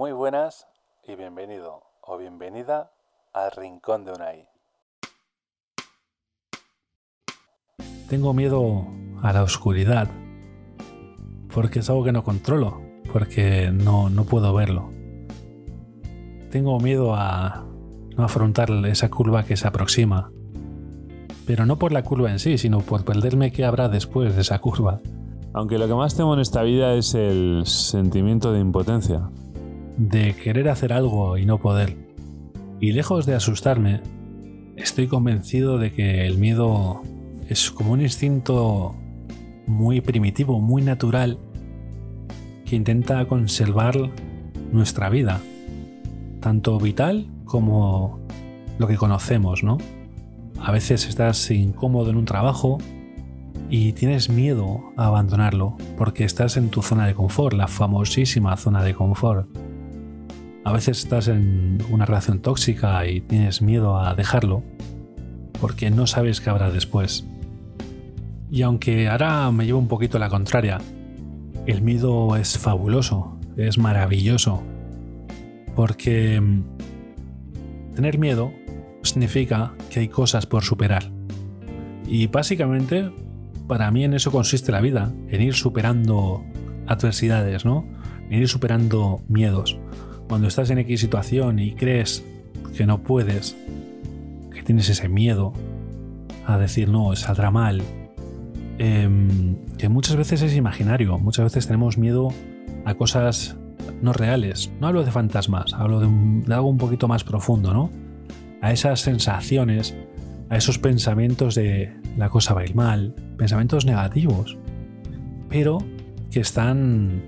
Muy buenas y bienvenido o bienvenida al Rincón de Unai. Tengo miedo a la oscuridad porque es algo que no controlo, porque no, no puedo verlo. Tengo miedo a no afrontar esa curva que se aproxima, pero no por la curva en sí, sino por perderme qué habrá después de esa curva. Aunque lo que más temo en esta vida es el sentimiento de impotencia. De querer hacer algo y no poder. Y lejos de asustarme, estoy convencido de que el miedo es como un instinto muy primitivo, muy natural, que intenta conservar nuestra vida, tanto vital como lo que conocemos, ¿no? A veces estás incómodo en un trabajo y tienes miedo a abandonarlo porque estás en tu zona de confort, la famosísima zona de confort. A veces estás en una relación tóxica y tienes miedo a dejarlo porque no sabes qué habrá después. Y aunque ahora me llevo un poquito la contraria, el miedo es fabuloso, es maravilloso, porque mm, tener miedo significa que hay cosas por superar. Y básicamente, para mí en eso consiste la vida, en ir superando adversidades, ¿no? En ir superando miedos. Cuando estás en X situación y crees que no puedes, que tienes ese miedo a decir no, saldrá mal, em, que muchas veces es imaginario, muchas veces tenemos miedo a cosas no reales. No hablo de fantasmas, hablo de, de algo un poquito más profundo, ¿no? a esas sensaciones, a esos pensamientos de la cosa va a ir mal, pensamientos negativos, pero que están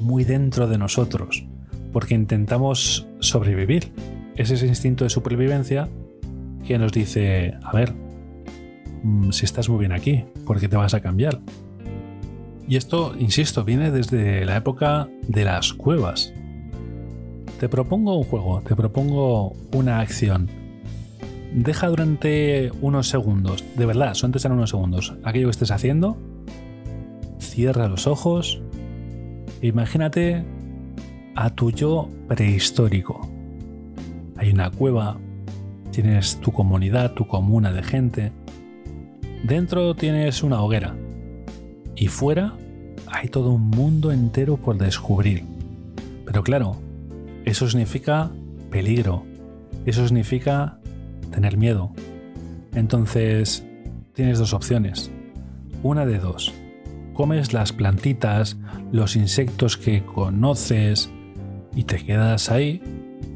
muy dentro de nosotros, porque intentamos sobrevivir. Es ese instinto de supervivencia que nos dice, a ver, mm, si estás muy bien aquí, ¿por qué te vas a cambiar? Y esto, insisto, viene desde la época de las cuevas. Te propongo un juego, te propongo una acción deja durante unos segundos, de verdad, son serán unos segundos, aquello que estés haciendo, cierra los ojos, imagínate a tu yo prehistórico. Hay una cueva, tienes tu comunidad, tu comuna de gente, dentro tienes una hoguera y fuera hay todo un mundo entero por descubrir. Pero claro, eso significa peligro, eso significa tener miedo. Entonces, tienes dos opciones. Una de dos. Comes las plantitas, los insectos que conoces y te quedas ahí.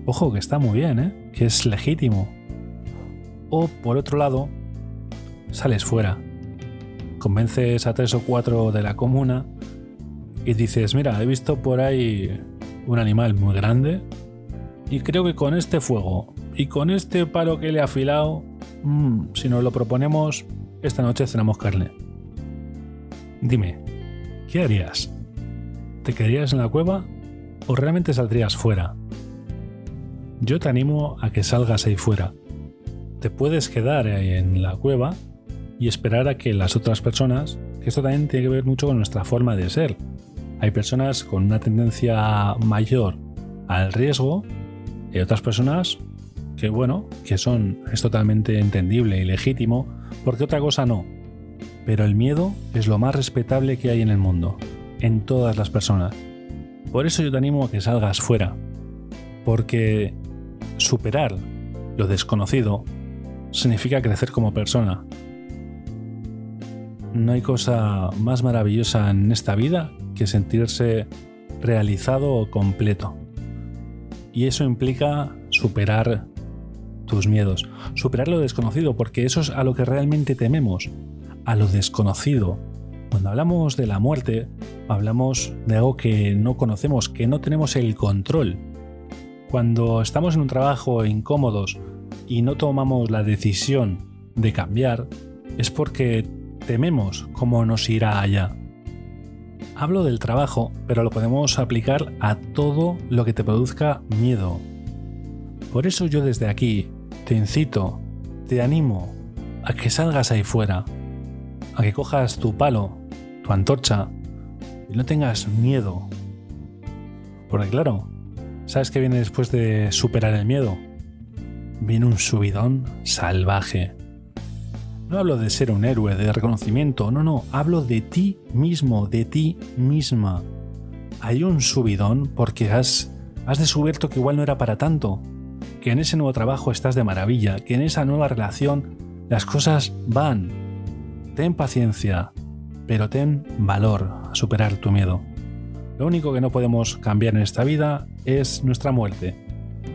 Ojo, que está muy bien, ¿eh? que es legítimo. O por otro lado, sales fuera. Convences a tres o cuatro de la comuna y dices, mira, he visto por ahí un animal muy grande y creo que con este fuego y con este palo que le he afilado, mmm, si nos lo proponemos, esta noche cenamos carne. Dime, ¿qué harías? ¿Te quedarías en la cueva o realmente saldrías fuera? Yo te animo a que salgas ahí fuera. Te puedes quedar ahí en la cueva y esperar a que las otras personas, que esto también tiene que ver mucho con nuestra forma de ser. Hay personas con una tendencia mayor al riesgo y otras personas que bueno, que son, es totalmente entendible y legítimo, porque otra cosa no. Pero el miedo es lo más respetable que hay en el mundo, en todas las personas. Por eso yo te animo a que salgas fuera, porque superar lo desconocido significa crecer como persona. No hay cosa más maravillosa en esta vida que sentirse realizado o completo. Y eso implica superar tus miedos, superar lo desconocido, porque eso es a lo que realmente tememos, a lo desconocido. Cuando hablamos de la muerte, hablamos de algo que no conocemos, que no tenemos el control. Cuando estamos en un trabajo incómodos y no tomamos la decisión de cambiar, es porque tememos cómo nos irá allá. Hablo del trabajo, pero lo podemos aplicar a todo lo que te produzca miedo. Por eso yo desde aquí te incito, te animo a que salgas ahí fuera, a que cojas tu palo, antorcha y no tengas miedo. Porque claro, ¿Sabes qué viene después de superar el miedo? Viene un subidón salvaje. No hablo de ser un héroe, de reconocimiento, no, no, hablo de ti mismo, de ti misma. Hay un subidón porque has, has descubierto que igual no era para tanto, que en ese nuevo trabajo estás de maravilla, que en esa nueva relación las cosas van. Ten paciencia, pero ten valor a superar tu miedo. Lo único que no podemos cambiar en esta vida es nuestra muerte.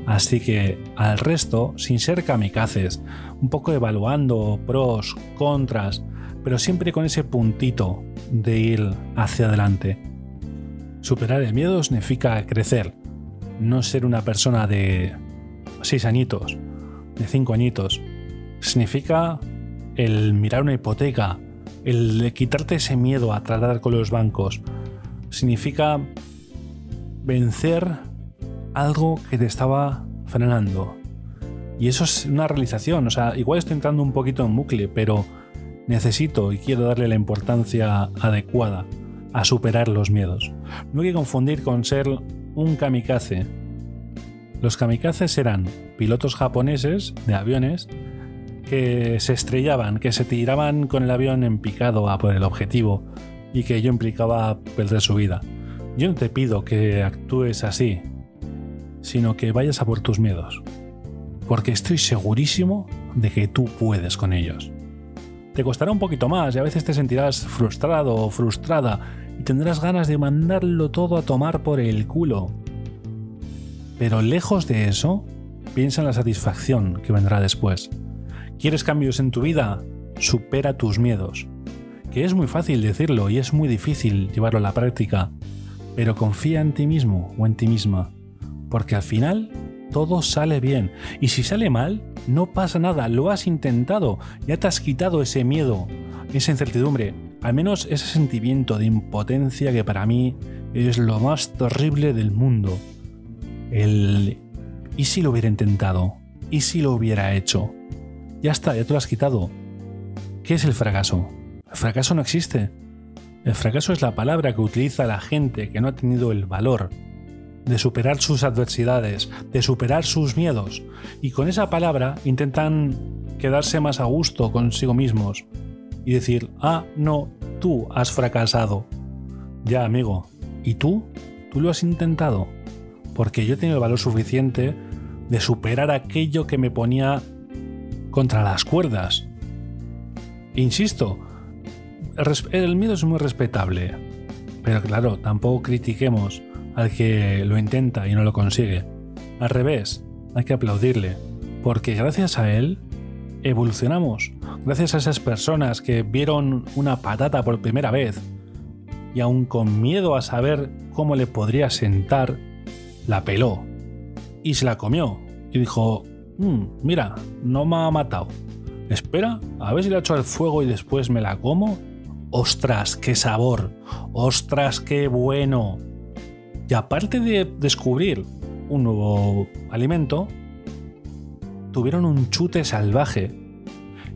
Así que al resto, sin ser kamikazes, un poco evaluando pros, contras, pero siempre con ese puntito de ir hacia adelante. Superar el miedo significa crecer, no ser una persona de 6 añitos, de 5 añitos. Significa el mirar una hipoteca, el quitarte ese miedo a tratar con los bancos. Significa vencer algo que te estaba frenando. Y eso es una realización. O sea, igual estoy entrando un poquito en bucle, pero necesito y quiero darle la importancia adecuada a superar los miedos. No hay que confundir con ser un kamikaze. Los kamikazes eran pilotos japoneses de aviones que se estrellaban, que se tiraban con el avión en picado a por el objetivo y que ello implicaba perder su vida. Yo no te pido que actúes así, sino que vayas a por tus miedos, porque estoy segurísimo de que tú puedes con ellos. Te costará un poquito más y a veces te sentirás frustrado o frustrada y tendrás ganas de mandarlo todo a tomar por el culo. Pero lejos de eso, piensa en la satisfacción que vendrá después. ¿Quieres cambios en tu vida? Supera tus miedos. Que es muy fácil decirlo y es muy difícil llevarlo a la práctica, pero confía en ti mismo o en ti misma porque al final todo sale bien. Y si sale mal, no pasa nada, lo has intentado, ya te has quitado ese miedo, esa incertidumbre, al menos ese sentimiento de impotencia que para mí es lo más terrible del mundo. El... ¿Y si lo hubiera intentado? ¿Y si lo hubiera hecho? Ya está, ya te lo has quitado. ¿Qué es el fracaso? El fracaso no existe. El fracaso es la palabra que utiliza la gente que no ha tenido el valor de superar sus adversidades, de superar sus miedos, y con esa palabra intentan quedarse más a gusto consigo mismos y decir, ah, no, tú has fracasado. Ya, amigo, ¿y tú? ¿Tú lo has intentado? Porque yo he tenido el valor suficiente de superar aquello que me ponía contra las cuerdas. Insisto, el miedo es muy respetable, pero claro, tampoco critiquemos al que lo intenta y no lo consigue. Al revés, hay que aplaudirle, porque gracias a él evolucionamos, gracias a esas personas que vieron una patata por primera vez y aún con miedo a saber cómo le podría sentar, la peló y se la comió y dijo, mm, mira, no me ha matado. Espera, a ver si la echo al fuego y después me la como. ¡Ostras, qué sabor! ¡Ostras, qué bueno! Y aparte de descubrir un nuevo alimento, tuvieron un chute salvaje.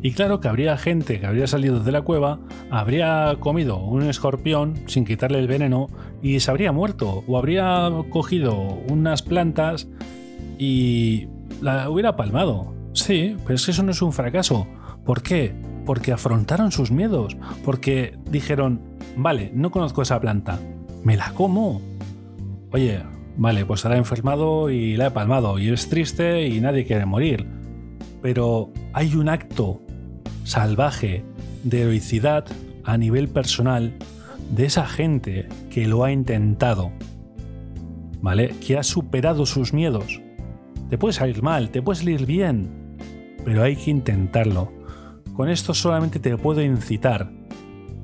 Y claro que habría gente que habría salido de la cueva, habría comido un escorpión sin quitarle el veneno y se habría muerto. O habría cogido unas plantas y la hubiera palmado. Sí, pero es que eso no es un fracaso. ¿Por qué? Porque afrontaron sus miedos. Porque dijeron, vale, no conozco esa planta. Me la como oye, vale, pues la he enfermado y la he palmado y es triste y nadie quiere morir. Pero hay un acto salvaje de heroicidad a nivel personal de esa gente que lo ha intentado, ¿vale? Que ha superado sus miedos. Te puede salir mal, te puede salir bien, pero hay que intentarlo. Con esto solamente te puedo incitar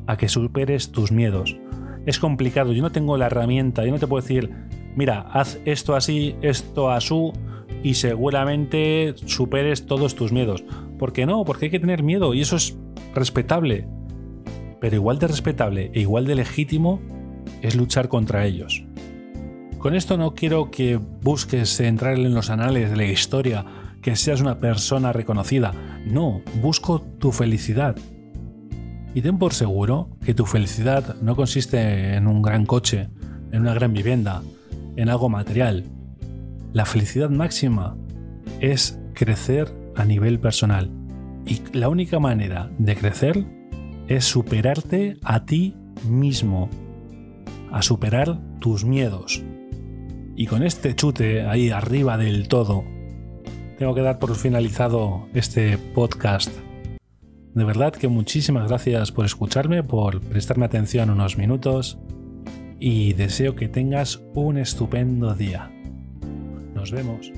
a que superes tus miedos, es complicado. Yo no tengo la herramienta, yo no te puedo decir, mira, haz esto así, esto así, y seguramente superes todos tus miedos. ¿Por qué no? Porque hay que tener miedo y eso es respetable. Pero igual de respetable e igual de legítimo es luchar contra ellos. Con esto no quiero que busques entrar en los anales de la historia, que seas una persona reconocida. No, busco tu felicidad. Y ten por seguro que tu felicidad no consiste en un gran coche, en una gran vivienda, en algo material. La felicidad máxima es crecer a nivel personal. Y la única manera de crecer es superarte a ti mismo, a superar tus miedos. Y con este chute ahí arriba del todo, tengo que dar por finalizado este podcast. De verdad que muchísimas gracias por escucharme, por prestarme atención unos minutos y deseo que tengas un estupendo día. Nos vemos.